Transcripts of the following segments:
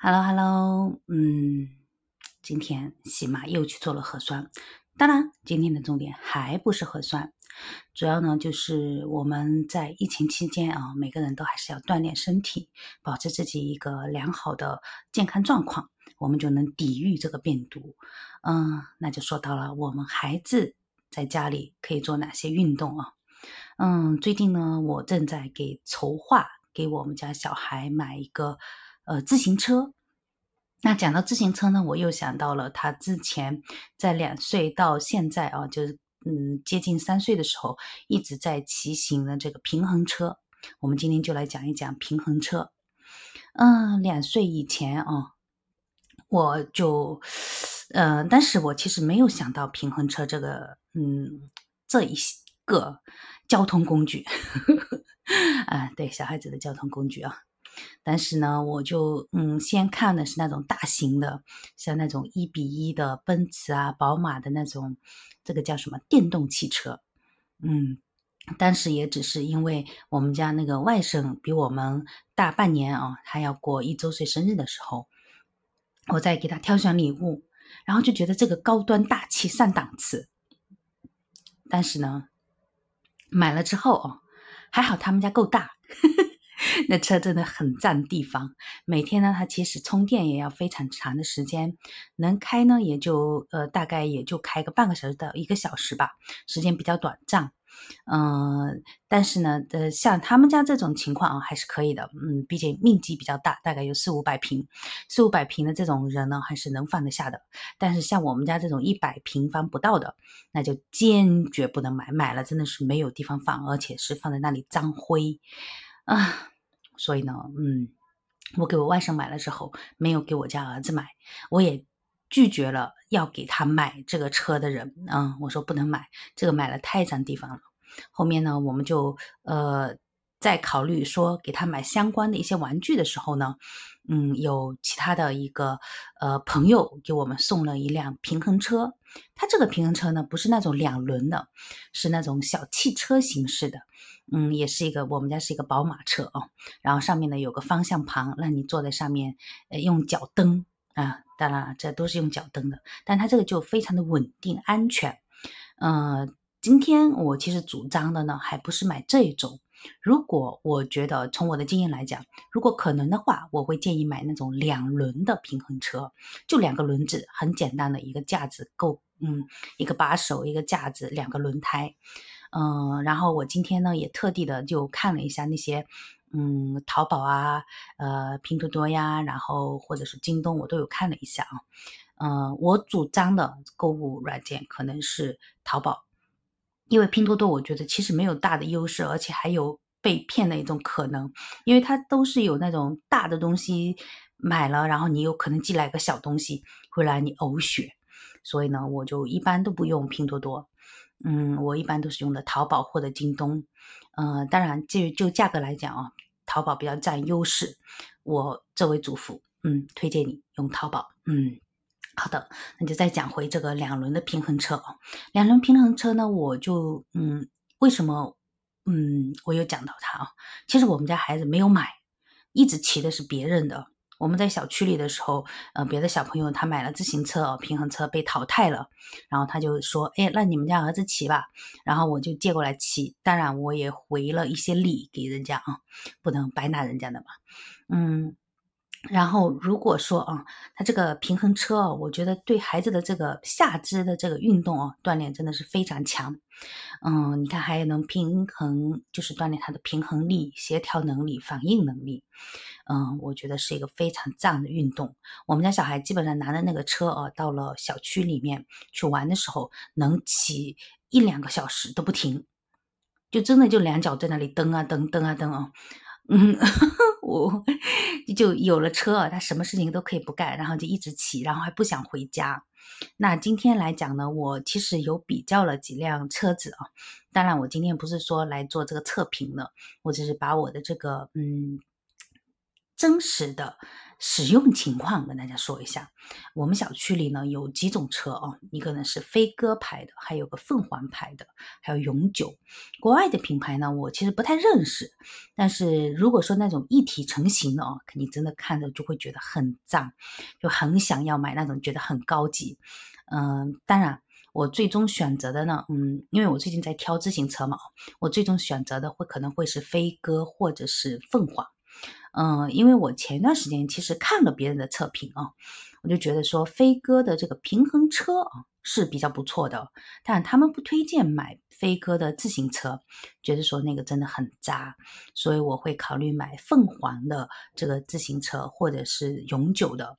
Hello Hello，嗯，今天喜马又去做了核酸。当然，今天的重点还不是核酸，主要呢就是我们在疫情期间啊，每个人都还是要锻炼身体，保持自己一个良好的健康状况，我们就能抵御这个病毒。嗯，那就说到了我们孩子在家里可以做哪些运动啊？嗯，最近呢，我正在给筹划给我们家小孩买一个。呃，自行车。那讲到自行车呢，我又想到了他之前在两岁到现在啊，就是嗯接近三岁的时候，一直在骑行的这个平衡车。我们今天就来讲一讲平衡车。嗯，两岁以前啊，我就呃，但是我其实没有想到平衡车这个嗯这一个交通工具。啊，对，小孩子的交通工具啊。但是呢，我就嗯，先看的是那种大型的，像那种一比一的奔驰啊、宝马的那种，这个叫什么电动汽车，嗯，但是也只是因为我们家那个外甥比我们大半年啊，他要过一周岁生日的时候，我在给他挑选礼物，然后就觉得这个高端大气上档次，但是呢，买了之后哦，还好他们家够大。那车真的很占地方，每天呢，它其实充电也要非常长的时间，能开呢也就呃大概也就开个半个小时到一个小时吧，时间比较短暂。嗯，但是呢，呃，像他们家这种情况啊，还是可以的。嗯，毕竟面积比较大，大概有四五百平，四五百平的这种人呢，还是能放得下的。但是像我们家这种一百平方不到的，那就坚决不能买，买了真的是没有地方放，而且是放在那里脏灰。啊，所以呢，嗯，我给我外甥买了之后，没有给我家儿子买，我也拒绝了要给他买这个车的人，嗯，我说不能买，这个买了太占地方了。后面呢，我们就呃。在考虑说给他买相关的一些玩具的时候呢，嗯，有其他的一个呃朋友给我们送了一辆平衡车。它这个平衡车呢，不是那种两轮的，是那种小汽车形式的。嗯，也是一个我们家是一个宝马车啊。然后上面呢有个方向盘，让你坐在上面，呃，用脚蹬啊。当然这都是用脚蹬的，但它这个就非常的稳定安全。嗯，今天我其实主张的呢，还不是买这种。如果我觉得从我的经验来讲，如果可能的话，我会建议买那种两轮的平衡车，就两个轮子，很简单的一个架子够，嗯，一个把手，一个架子，两个轮胎，嗯，然后我今天呢也特地的就看了一下那些，嗯，淘宝啊，呃，拼多多呀，然后或者是京东，我都有看了一下啊，嗯，我主张的购物软件可能是淘宝。因为拼多多，我觉得其实没有大的优势，而且还有被骗的一种可能，因为它都是有那种大的东西买了，然后你有可能寄来个小东西回来你呕血，所以呢，我就一般都不用拼多多，嗯，我一般都是用的淘宝或者京东，嗯，当然就就价格来讲啊，淘宝比较占优势，我这位主妇，嗯，推荐你用淘宝，嗯。好的，那就再讲回这个两轮的平衡车哦。两轮平衡车呢，我就嗯，为什么嗯，我有讲到它啊？其实我们家孩子没有买，一直骑的是别人的。我们在小区里的时候，呃，别的小朋友他买了自行车平衡车被淘汰了，然后他就说，哎，那你们家儿子骑吧。然后我就借过来骑，当然我也回了一些礼给人家啊，不能白拿人家的嘛，嗯。然后，如果说啊，他这个平衡车啊，我觉得对孩子的这个下肢的这个运动啊，锻炼真的是非常强。嗯，你看还能平衡，就是锻炼他的平衡力、协调能力、反应能力。嗯，我觉得是一个非常赞的运动。我们家小孩基本上拿着那个车啊，到了小区里面去玩的时候，能骑一两个小时都不停，就真的就两脚在那里蹬啊蹬，蹬啊蹬啊。嗯，我就有了车，他什么事情都可以不干，然后就一直骑，然后还不想回家。那今天来讲呢，我其实有比较了几辆车子啊。当然，我今天不是说来做这个测评的，我只是把我的这个嗯真实的使用情况跟大家说一下。我们小区里呢有几种车哦，一个呢是飞鸽牌的，还有个凤凰牌的，还有永久。国外的品牌呢，我其实不太认识。但是如果说那种一体成型的哦，肯定真的看着就会觉得很脏，就很想要买那种，觉得很高级。嗯，当然。我最终选择的呢，嗯，因为我最近在挑自行车嘛，我最终选择的会可能会是飞鸽或者是凤凰，嗯，因为我前段时间其实看了别人的测评啊，我就觉得说飞鸽的这个平衡车啊是比较不错的，但他们不推荐买飞鸽的自行车，觉得说那个真的很渣，所以我会考虑买凤凰的这个自行车或者是永久的，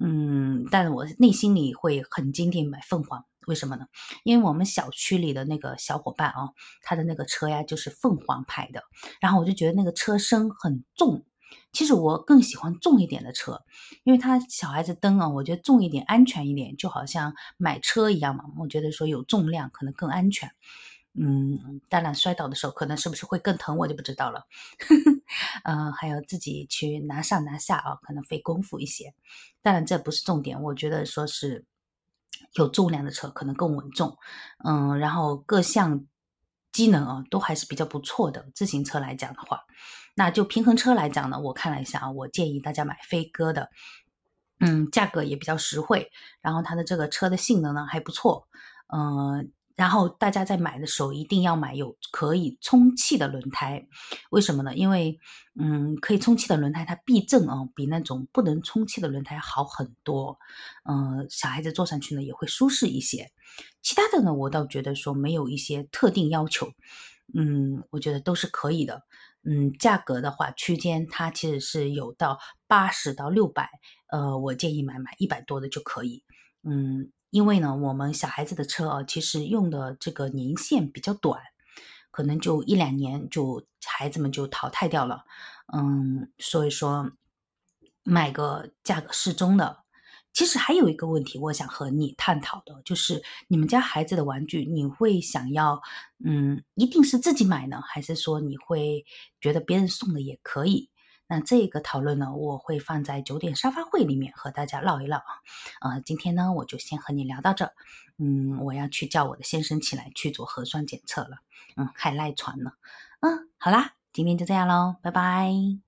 嗯，但是我内心里会很坚定买凤凰。为什么呢？因为我们小区里的那个小伙伴啊，他的那个车呀就是凤凰牌的，然后我就觉得那个车身很重。其实我更喜欢重一点的车，因为他小孩子蹬啊，我觉得重一点安全一点，就好像买车一样嘛。我觉得说有重量可能更安全。嗯，当然摔倒的时候可能是不是会更疼，我就不知道了。嗯，还有自己去拿上拿下啊，可能费功夫一些。当然这不是重点，我觉得说是。有重量的车可能更稳重，嗯，然后各项机能啊都还是比较不错的。自行车来讲的话，那就平衡车来讲呢，我看了一下啊，我建议大家买飞鸽的，嗯，价格也比较实惠，然后它的这个车的性能呢还不错，嗯。然后大家在买的时候一定要买有可以充气的轮胎，为什么呢？因为，嗯，可以充气的轮胎它避震啊，比那种不能充气的轮胎好很多。嗯，小孩子坐上去呢也会舒适一些。其他的呢，我倒觉得说没有一些特定要求，嗯，我觉得都是可以的。嗯，价格的话区间它其实是有到八十到六百，呃，我建议买买一百多的就可以。嗯。因为呢，我们小孩子的车啊，其实用的这个年限比较短，可能就一两年就孩子们就淘汰掉了。嗯，所以说买个价格适中的。其实还有一个问题，我想和你探讨的，就是你们家孩子的玩具，你会想要嗯，一定是自己买呢，还是说你会觉得别人送的也可以？那这个讨论呢，我会放在九点沙发会里面和大家唠一唠啊。呃，今天呢，我就先和你聊到这。嗯，我要去叫我的先生起来去做核酸检测了。嗯，还赖床呢。嗯，好啦，今天就这样喽，拜拜。